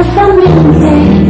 amorosamente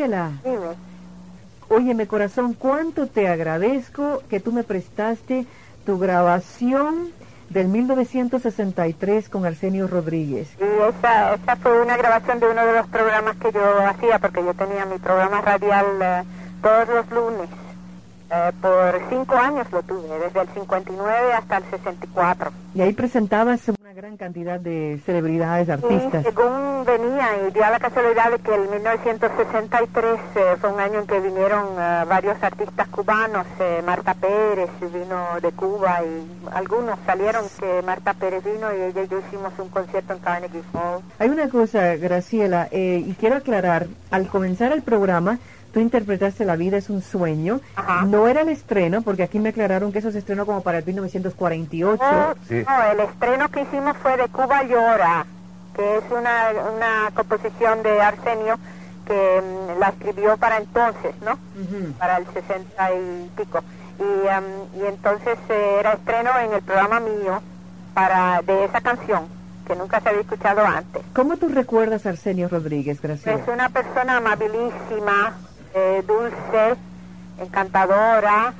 Graciela, óyeme corazón, cuánto te agradezco que tú me prestaste tu grabación del 1963 con Arsenio Rodríguez. Y esa, esa fue una grabación de uno de los programas que yo hacía, porque yo tenía mi programa radial eh, todos los lunes. Eh, por cinco años lo tuve, desde el 59 hasta el 64. Y ahí presentabas una gran cantidad de celebridades, artistas. Según venía, y dio la casualidad de que el 1963 eh, fue un año en que vinieron eh, varios artistas cubanos, eh, Marta Pérez vino de Cuba y algunos salieron que Marta Pérez vino y ella y yo hicimos un concierto en Carnegie Hall. Hay una cosa, Graciela, eh, y quiero aclarar, al comenzar el programa, tú interpretaste La vida es un sueño. Ajá. No era el estreno, porque aquí me aclararon que eso se estrenó como para el 1948. No, Sí. no, el estreno que hicimos fue de Cuba Llora, que es una, una composición de Arsenio que mm, la escribió para entonces, ¿no? Ujú. Para el 60 y pico. Y, am, y entonces eh, era estreno en el programa mío para de esa canción, que nunca se había escuchado antes. ¿Cómo tú recuerdas a Arsenio Rodríguez, Graciela? Es una persona amabilísima, eh, dulce, encantadora.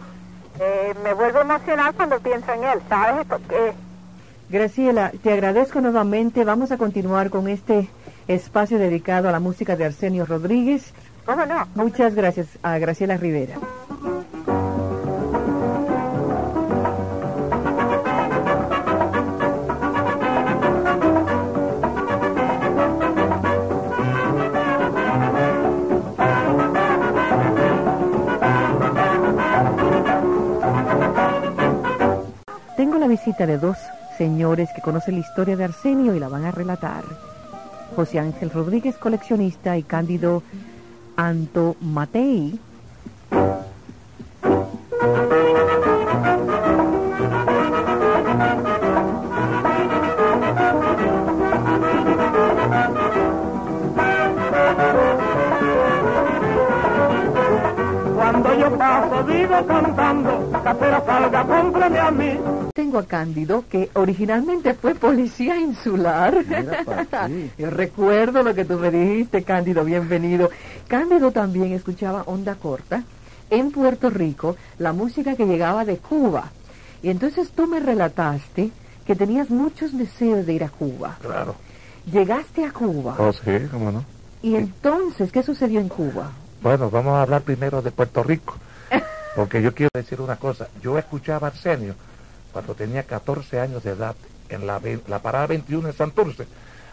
Eh, me vuelvo emocional cuando pienso en él, ¿sabes? Porque Graciela, te agradezco nuevamente. Vamos a continuar con este espacio dedicado a la música de Arsenio Rodríguez. ¿Cómo no? Muchas gracias a Graciela Rivera. Visita de dos señores que conocen la historia de Arsenio y la van a relatar. José Ángel Rodríguez, coleccionista, y Cándido Anto Matei. Cuando yo paso vivo cantando, casera salga, cómprame a mí. Tengo a Cándido, que originalmente fue policía insular. Mira. Yo recuerdo lo que tú me dijiste, Cándido, bienvenido. Cándido también escuchaba onda corta en Puerto Rico, la música que llegaba de Cuba. Y entonces tú me relataste que tenías muchos deseos de ir a Cuba. Claro. Llegaste a Cuba. Oh, sí, cómo no. Y entonces, ¿qué sucedió en Cuba? Bueno, vamos a hablar primero de Puerto Rico. Porque yo quiero decir una cosa. Yo escuchaba a Arsenio cuando tenía 14 años de edad en la, parada 21 de Santurce.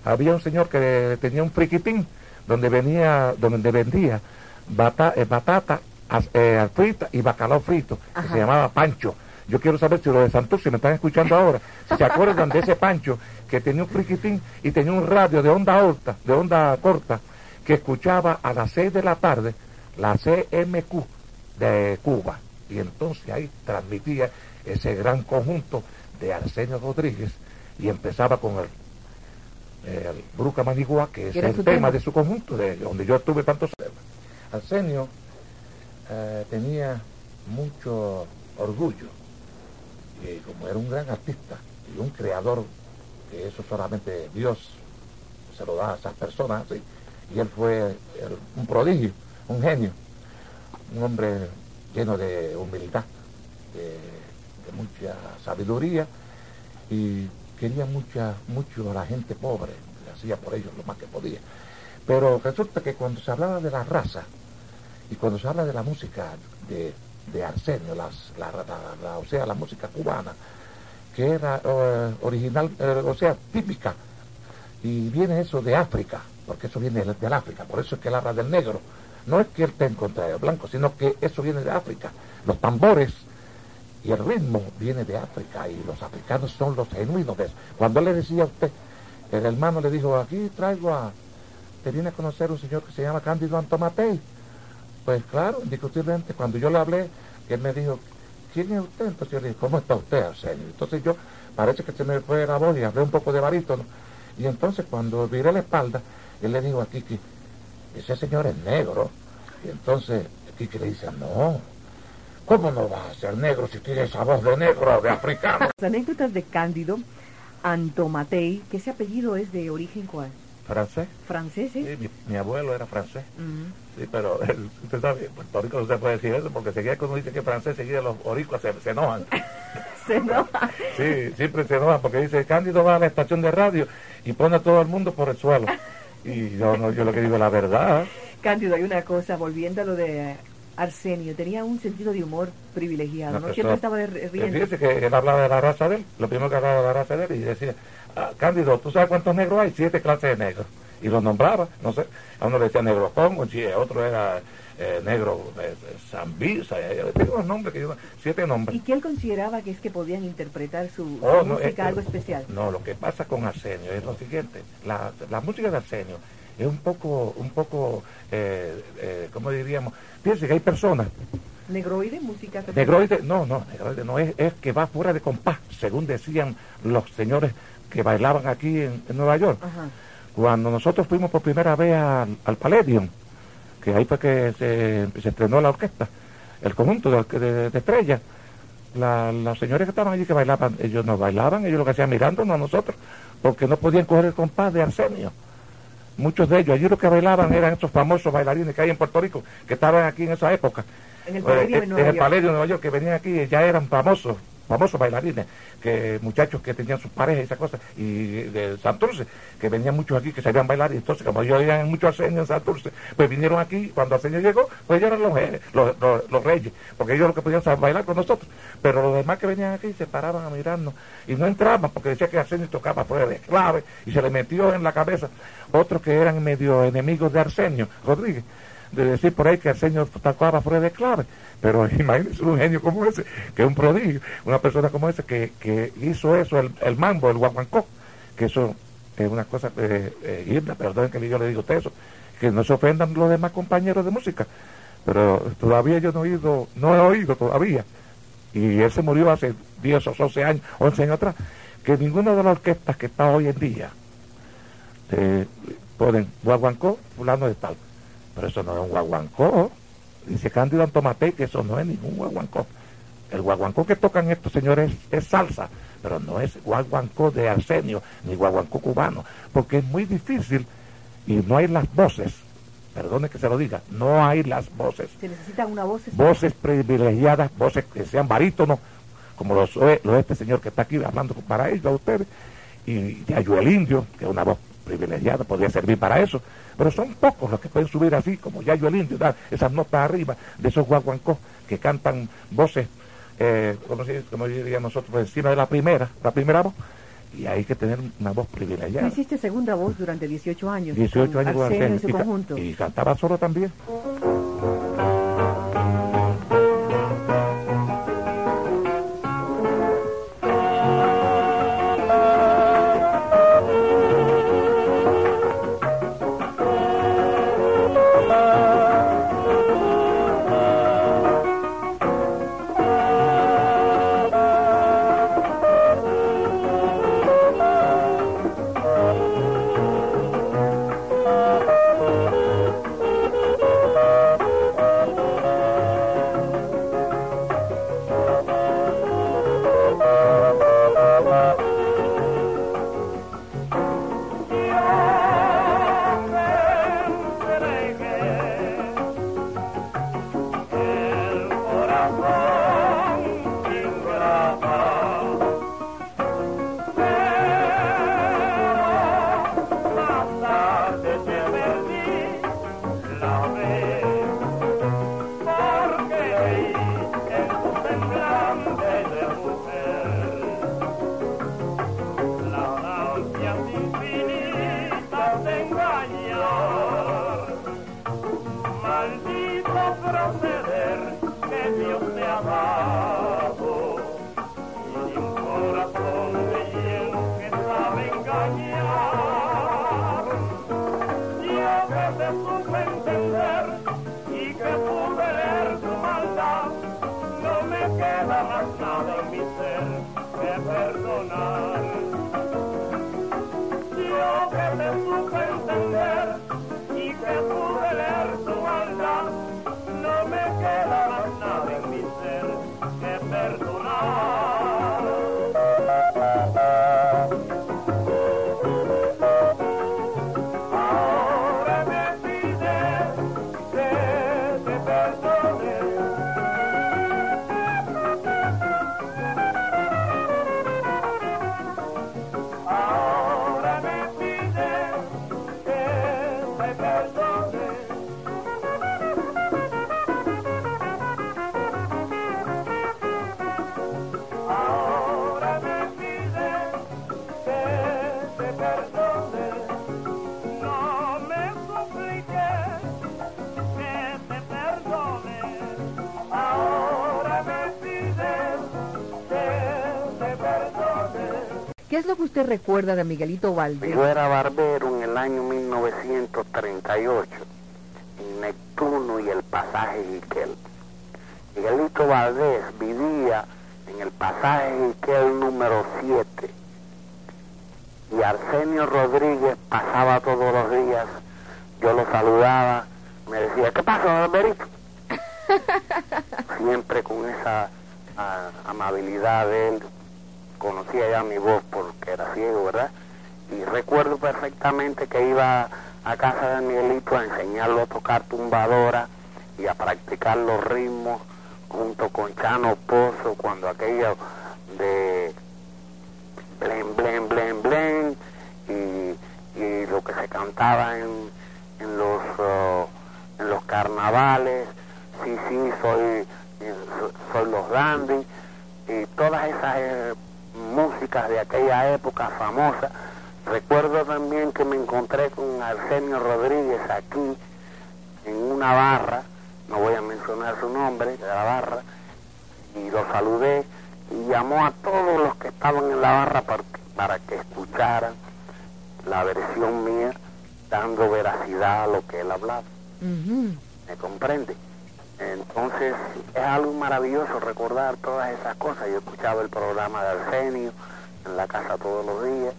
Había un señor que tenía un friquitín donde venía, donde vendía bata- eh, batata eh, frita y bacalao frito, que se llamaba Pancho. Yo quiero saber si los de Santurce me están escuchando ahora, si se acuerdan de ese Pancho que tenía un friquitín y tenía un radio de onda alta, de onda corta, que escuchaba a las 6 de la tarde la CMQ de Cuba. Y entonces ahí transmitía ese gran conjunto de Arsenio Rodríguez y empezaba con el, el Bruca Manigua, que es ¿Era el tema, tema? de su conjunto, de donde yo estuve tantos años. Arsenio eh, tenía mucho orgullo, y como era un gran artista y un creador, que eso solamente Dios se lo da a esas personas, ¿sí? y él fue el- un prodigio, un genio, un hombre lleno de humildad, de, mucha sabiduría y quería mucha, mucho a la gente pobre, hacía por ellos lo más que podía. Pero resulta que cuando se hablaba de la raza y cuando se habla de la música de, de Arsenio, o sea, la música cubana, que era eh, original, eh, o sea, típica, y viene eso de África, porque eso viene del, del África, por eso es que él habla del negro. No es que él esté en contra del blanco, sino que eso viene de África. Los tambores y el ritmo viene de África y los africanos son los genuinos de eso. Cuando él le decía a usted, el hermano le dijo, aquí traigo a, te viene a conocer un señor que se llama Cándido Antomatei. Pues claro, indiscutiblemente, cuando yo le hablé, él me dijo, ¿quién es usted? Entonces yo le dije, ¿cómo está usted, Arsenio? Entonces yo, parece que se me fue la voz y hablé un poco de barítono. Y entonces cuando viré la espalda, él le dijo a Kiki, ese señor es negro. Y entonces Kiki le dice, no, ¿cómo no va a ser negro si tiene esa voz de negro, de africano? Las anécdotas de Cándido Antomatei, que ese apellido es de origen cuál? ¿Francés? ¿Francés? ¿eh? Sí, mi, mi abuelo era francés. Sí, pero el- usted sabe, en Puerto Rico no se puede decir eso porque seguía cuando dice que francés, seguía los oricuas se, se enojan. Se enoja. Sí, siempre se enojan porque dice, Cándido va a la estación de radio y pone a todo el mundo por el suelo. Y yo no, yo lo que digo es la verdad. Cándido, hay una cosa, volviendo a lo de Arsenio, tenía un sentido de humor privilegiado, ¿no? eso- Siempre estaba eh, riendo. Fíjese que él hablaba de la raza de él, lo primero que hablaba de la raza de él y decía, "Ah, Cándido, ¿tú sabes cuántos negros hay? Siete clases de negros. Y los nombraba, no sé, a uno le decía negro Congo, sí, a otro era eh, negro eh, Zambisa, eh, tengo unos nombres que yo, siete nombres. ¿Y que él consideraba que es que podían interpretar su, Oh, no, música que- algo especial? No, lo que pasa con Arsenio es lo siguiente. La, la música de Arsenio es un poco, un poco, eh, eh, ¿cómo diríamos? Fíjense que hay personas, ¿Negroide? ¿Música? negroide, no, no, negroide no, es, es que va fuera de compás, según decían los señores que bailaban aquí en, en Nueva York. Ajá. Cuando nosotros fuimos por primera vez al, al Palladium, que ahí fue que se, se estrenó la orquesta, el conjunto de, de, de estrellas, la- las señores que estaban allí que bailaban, ellos no bailaban, ellos lo que hacían mirándonos a nosotros, porque no podían coger el compás de Arsenio. Muchos de ellos, allí los que bailaban eran esos famosos bailarines que hay en Puerto Rico, que estaban aquí en esa época. En el Palladium eh, de Nueva York, que venían aquí ya eran famosos, famosos bailarines, que muchachos que tenían sus parejas y esas cosas, y de Santurce, que venían muchos aquí que sabían bailar, y entonces como ellos oían mucho Arsenio en Santurce, pues vinieron aquí, cuando Arsenio llegó, pues ellos eran los, los, reyes, porque ellos lo que podían saber bailar con nosotros, pero los demás que venían aquí se paraban a mirarnos, y no entraban, porque decía que Arsenio tocaba fuera de clave, y se le metió en la cabeza otros que eran medio enemigos de Arsenio, Rodríguez, de decir por ahí que Arsenio tocaba fuera de clave. Pero imagínense un genio como ese, que es un prodigio, una persona como ese que, que hizo eso, el, el mambo, el guaguancó, que eso es una cosa, eh, eh, Hilda, perdonen que yo le digo a usted eso, que no se ofendan los demás compañeros de música, pero todavía yo no he oído, no he oído todavía, y él se murió hace 10 o 12 años, 11 años atrás, que ninguna de las orquestas que está hoy en día te ponen guaguancó, fulano de tal. Pero eso no es un guaguancó. Dice Cándido Antomatei que eso no es ningún guaguancó. El guaguancó que tocan estos señores es, salsa, pero no es guaguancó de Arsenio, ni guaguancó cubano, porque es muy difícil y no hay las voces. Perdone que se lo diga, no hay las voces Se necesita una voz voces privilegiadas, voces que sean barítonos, como los, los este señor que está aquí hablando para ellos, a ustedes, y Yayo el Indio, que es una voz privilegiada, podría servir para eso, pero son pocos los que pueden subir así, como Yayo el Indio, dar esas notas arriba de esos guaguancos que cantan voces, eh, como, como diríamos nosotros, encima de la primera, la primera voz, y hay que tener una voz privilegiada. hiciste segunda voz durante 18 años. 18 con años con Arsenio y su y conjunto. y cantaba solo también. ¿Qué es lo que usted recuerda de Miguelito Valdés? Yo era barbero en el año 1938, en Neptuno y el pasaje Jiquel. Miguelito Valdés vivía en el pasaje Jiquel número 7 y Arsenio Rodríguez pasaba todos los días, yo lo saludaba, me decía, ¿qué pasa, barberito? Siempre con esa ah, amabilidad de él, conocía ya mi voz porque era ciego, ¿verdad? Y recuerdo perfectamente que iba a casa de Miguelito a enseñarlo a tocar tumbadora y a practicar los ritmos junto con Chano Pozo cuando aquello de blen, blen, blen, blen y, y lo que se cantaba en, en los oh, en los carnavales, sí, sí, soy, eh, so- soy los dandy y todas esas músicas de aquella época famosa. Recuerdo también que me encontré con Arsenio Rodríguez aquí en una barra, no voy a mencionar su nombre, de la barra, y lo saludé y llamó a todos los que estaban en la barra para, para que escucharan la versión mía, dando veracidad a lo que él hablaba. ¿Me comprende? Entonces es algo maravilloso recordar todas esas cosas. Yo escuchaba el programa de Arsenio en la casa todos los días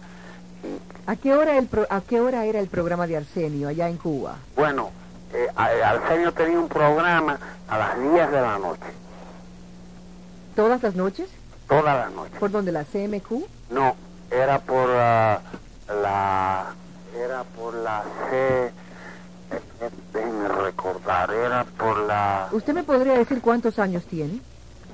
y ¿A qué, hora el pro- ¿A qué hora era el programa de Arsenio allá en Cuba? bueno, eh, a- Arsenio tenía un programa a las 10 de la noche, ¿Todas las noches? toda la noche. ¿Por donde la CMQ? No, era por ah, la era por la C déjenme recordar, era por la ¿Usted me podría decir cuántos años tiene?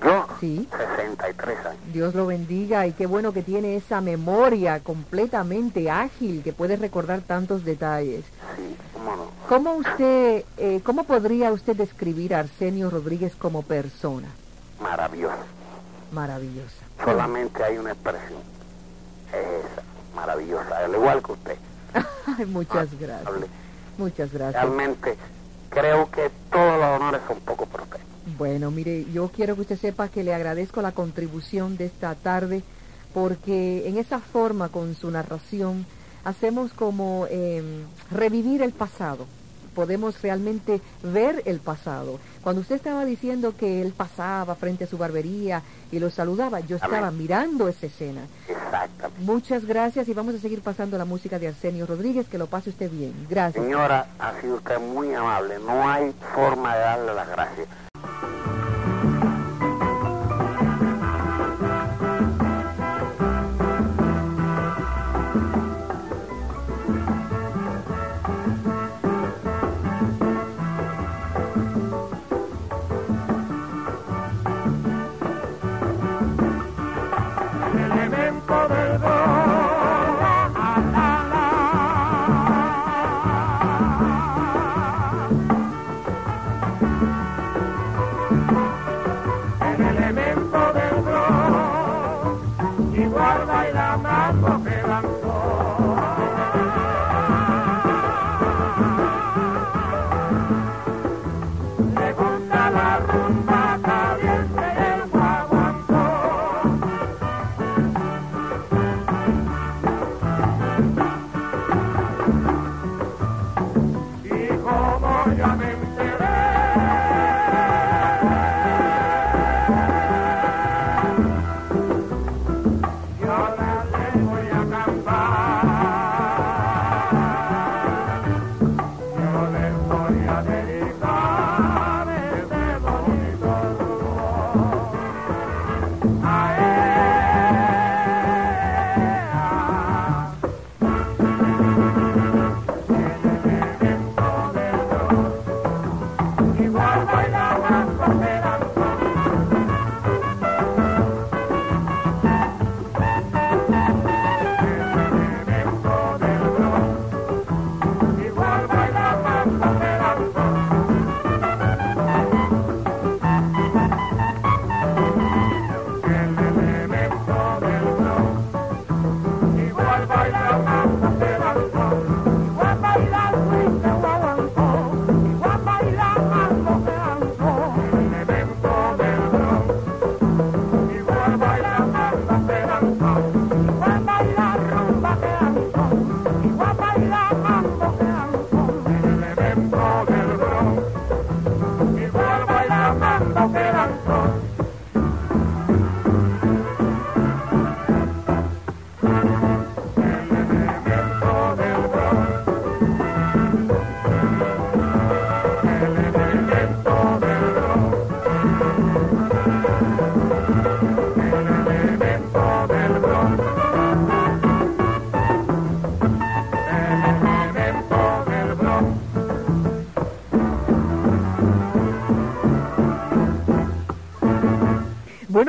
yo Sí. 63 años. Dios lo bendiga y qué bueno que tiene esa memoria completamente ágil que puede recordar tantos detalles. Sí, cómo no. ¿Cómo usted, eh, cómo podría usted describir a Arsenio Rodríguez como persona? Maravilloso. Maravillosa. Solamente hay una expresión. Es esa, maravillosa, al igual que usted. Muchas gracias. Muchas gracias. Realmente creo que todos los honores son poco usted. Bueno, mire, yo quiero que usted sepa que le agradezco la contribución de esta tarde porque en esa forma, con su narración, hacemos como eh, revivir el pasado. Podemos realmente ver el pasado. Cuando usted estaba diciendo que él pasaba frente a su barbería y lo saludaba, yo estaba Amén. mirando esa escena. Exactamente. Muchas gracias y vamos a seguir pasando la música de Arsenio Rodríguez. Que lo pase usted bien. Gracias. Señora, ha sido usted muy amable. No hay forma de darle las gracias.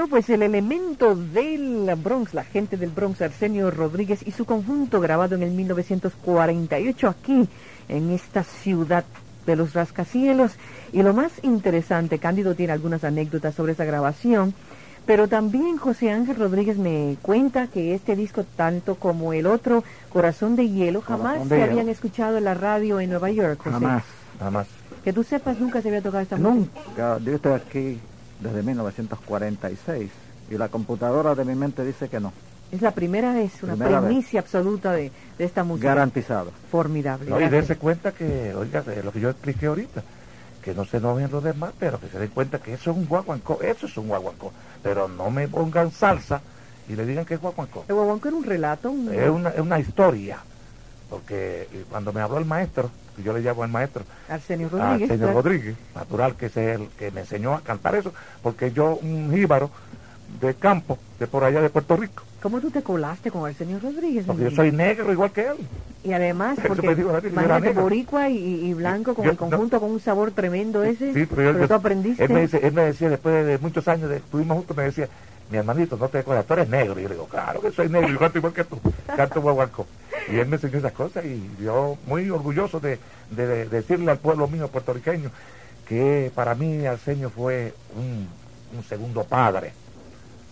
Bueno, pues el elemento del Bronx, la gente del Bronx, Arsenio Rodríguez y su conjunto grabado en el 1948 aquí, en esta ciudad de los rascacielos. Y lo más interesante, Cándido tiene algunas anécdotas sobre esa grabación, pero también José Ángel Rodríguez me cuenta que este disco, tanto como el otro, Corazón de Hielo, jamás se Hielo. habían escuchado en la radio en Nueva York, José. Jamás. Nada más. Que tú sepas, nunca se había tocado esta música. Nunca. Yo estoy aquí desde 1946 y la computadora de mi mente dice que no. Es la primera vez, una Primera vez. primicia absoluta de, de esta música. Garantizado. Formidable. No, y dése cuenta que, oiga, de lo que yo expliqué ahorita, que no se enojen los demás, pero que se den cuenta que eso es un guaguancó, eso es un guaguancó. Pero no me pongan salsa y le digan que es guaguancó. El guaguancó era un relato, un- Es una, es una historia. Porque eh, cuando me habló el maestro, que yo le llamo al maestro, Arsenio Rodríguez. señor claro. Rodríguez, natural que es el que me enseñó a cantar eso, porque yo, un jíbaro de campo, de por allá de Puerto Rico, ¿Cómo tú te colaste con Arsenio Rodríguez? porque yo soy negro igual que él. Y además, porque imagínate boricua y, y blanco con Yo- el conjunto con un sabor tremendo ese. Sí, pero, yo- tú yo- aprendiste. Él me, dice, él me decía, después de muchos años de estuvimos juntos, me decía, mi hermanito, no te acuerdas, tú eres negro. Y yo le digo, claro que soy negro, yo canto igual que tú, canto guaguancó. Y él me enseñó esas cosas y yo muy orgulloso de, de- de decirle al pueblo mío puertorriqueño que para mí Arsenio fue un, un segundo padre,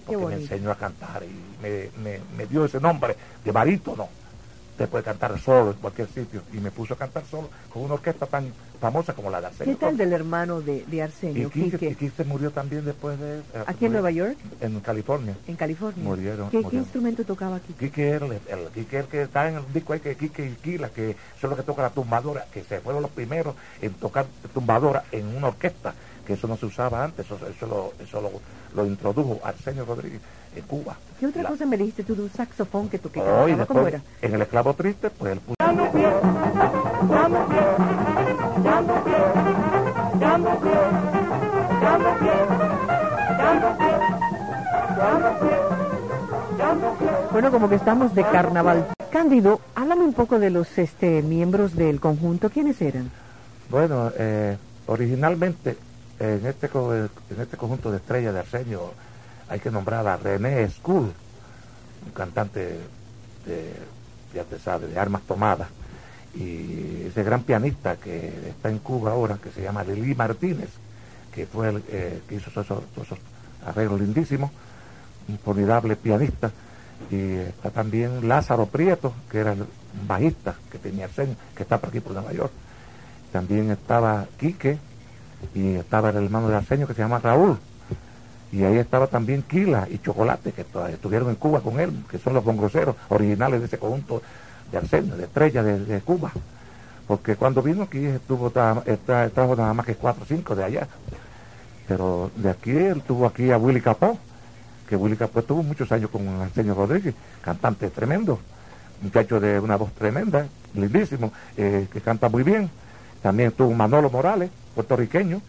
porque me enseñó a cantar y me, me- me dio ese nombre de barítono. Usted puede cantar solo en cualquier sitio y me puso a cantar solo con una orquesta tan famosa como la de Arsenio. ¿Qué tal del hermano de, de Y Arsenio, Quique, Quique? y Quique murió también después de... Aquí en Nueva York, En California. en California. Murieron, ¿Qué, qué instrumento tocaba Quique? Quique era el, el, Quique el que está en el disco ahí, que Quique y Quila, que son los que tocan la tumbadora, que se fueron los primeros en tocar tumbadora en una orquesta, que eso no se usaba antes, eso, eso, lo, eso lo, lo introdujo Arsenio Rodríguez en Cuba. ¿Qué otra La- cosa me dijiste tú de un saxofón que toqué? Oh, y ¿Cómo era? en el esclavo triste, pues él puso... Bueno, como que estamos de carnaval. Cándido, háblame un poco de los este, miembros del conjunto. ¿Quiénes eran? Bueno, eh, originalmente en este, en este conjunto de estrellas de Arsenio hay que nombrar a René School, un cantante de, ya te sabe, de armas tomadas, y ese gran pianista que está en Cuba ahora, que se llama Lili Martínez, que fue el eh, que hizo esos, esos arreglos lindísimos, un formidable pianista, y está también Lázaro Prieto, que era el bajista que tenía Arsenio, que está por aquí por Nueva York. También estaba Quique y estaba el hermano de Arsenio que se llama Raúl. Y ahí estaba también Quila y Chocolate, que estuvieron en Cuba con él, que son los bongroseros originales de ese conjunto de Arsenio, de estrella de, Cuba. Porque cuando vino aquí estuvo tra- tra- trajo nada más que cuatro o cinco de allá. Pero de aquí él tuvo aquí a Willy Capó, que Willy Capó estuvo muchos años con Arsenio Rodríguez, cantante tremendo, muchacho de una voz tremenda, lindísimo, eh, que canta muy bien. También estuvo Manolo Morales, puertorriqueño.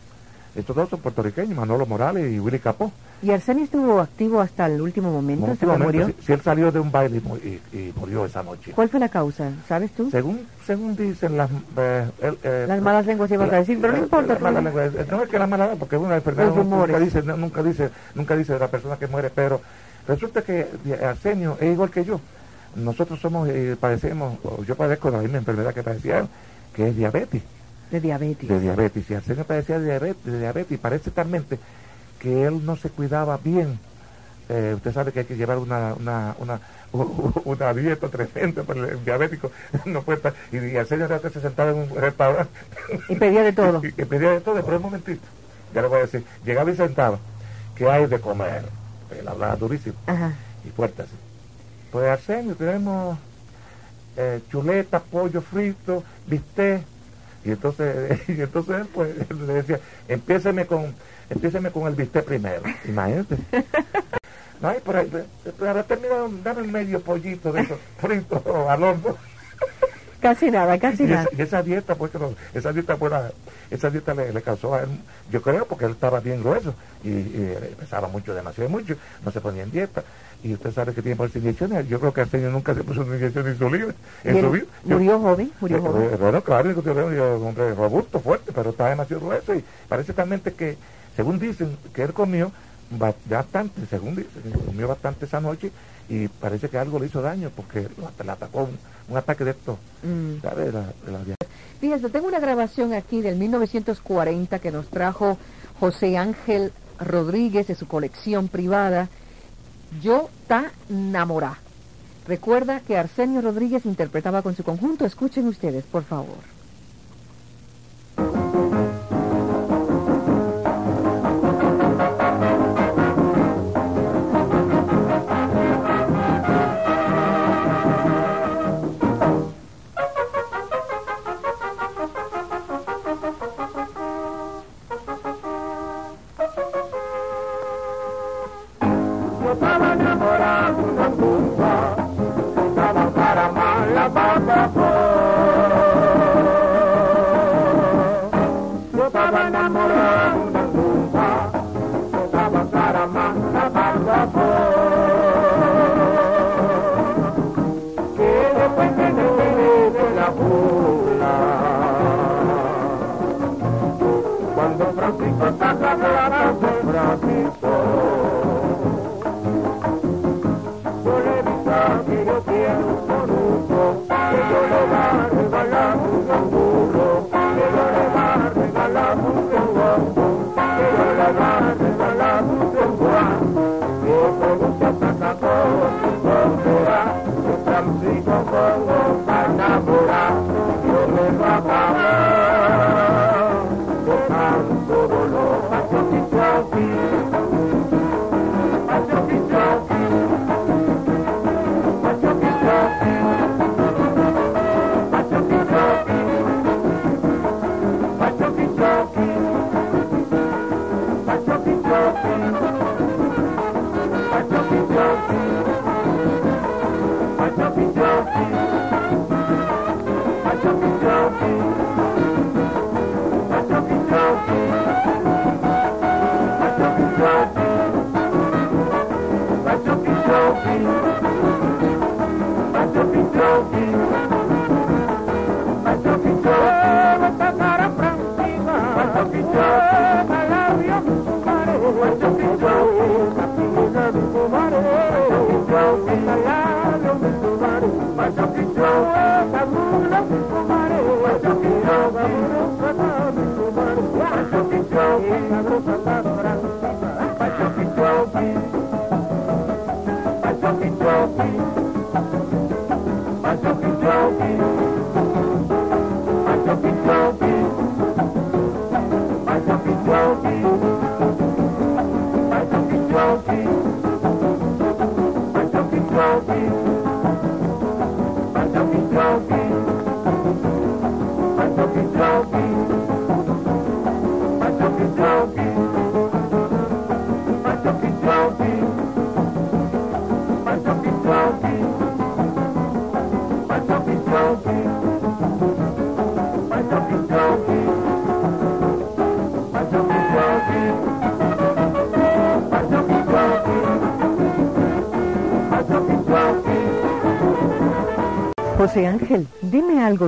Estos dos son puertorriqueños, Manolo Morales y Willy Capó. Y Arsenio estuvo activo hasta el último momento, hasta que murió. si, si él salió de un baile y, mu- y- y murió esa noche. ¿Cuál fue la causa? ¿Sabes tú? Según según dicen las eh, eh, Las malas lenguas ibas a decir, pero no la- importa, malas tú- lenguas, eh, no es que la mala lengua, porque es una enfermedad nunca dice nunca dice nunca dice de la persona que muere pero resulta que Arsenio es igual que yo nosotros somos eh, padecemos o yo padezco la misma enfermedad que padecía él que es diabetes De diabetes. de diabetes. Y Arsenio padecía de diabetes, de diabetes y parece talmente que él no se cuidaba bien. Eh, usted sabe que hay que llevar una, una, una, una dieta tremenda para el diabético. No puede estar. Y, y era que se sentaba en un restaurante. Y pedía de todo. y, y pedía de todo, pero un momentito. Ya le voy a decir. Llegaba y sentaba. ¿Qué hay de comer? Él hablaba durísimo Ajá. y fuerte así. Pues Arsenio, tenemos eh, chuleta, pollo frito, bistec. Y entonces, y entonces él pues le decía, empiéceme con, empiéceme con el bistec primero. Imagínate. No, y por ahí, pues, pues, ahora termina, dame un medio pollito de esos fritos al horno. Casi nada, casi Y nada. esa, y esa dieta, pues, que no- esa dieta buena, esa dieta le, le causó a él, yo creo, porque él estaba bien grueso y, y pesaba mucho, demasiado mucho, no se ponía en dieta. Y usted sabe que tiene por inyecciones. Yo creo que Arsenio nunca se puso una inyección de insulina en su vida. Murió joven, murió eh, joven. eh, Bueno, claro, yo un hombre robusto, fuerte, pero está demasiado grueso y parece talmente que, según dicen, que él comió ba- bastante, según dicen, durmió bastante esa noche y parece que algo le hizo daño porque la- atacó un, un ataque de estos, Mm. tengo una grabación aquí del 1940 que nos trajo José Ángel Rodríguez de su colección privada. Yo ta enamorá. Recuerda que Arsenio Rodríguez interpretaba con su conjunto. Escuchen ustedes, por favor.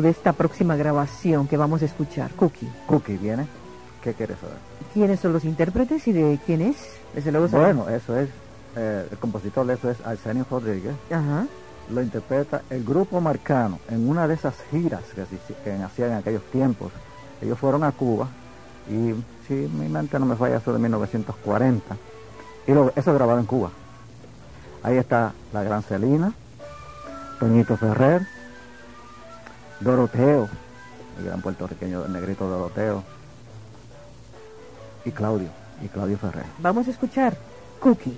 De esta próxima grabación que vamos a escuchar. Cookie, Cookie viene. ¿Qué quieres saber? ¿quiénes son los intérpretes y de quién es? Desde luego sabe- Bueno, eso es, eh, el compositor de eso es Arsenio Rodríguez. Ajá. Lo interpreta el grupo Marcano en una de esas giras que, que hacían en aquellos tiempos. Ellos fueron a Cuba y si mi mente no me falla, eso de 1940. Y lo- eso grabado en Cuba. Ahí está la gran Celina, Toñito Ferrer, Doroteo, el gran puertorriqueño, el negrito Doroteo, y Claudio, y Claudio Ferrer. Vamos a escuchar Cookie.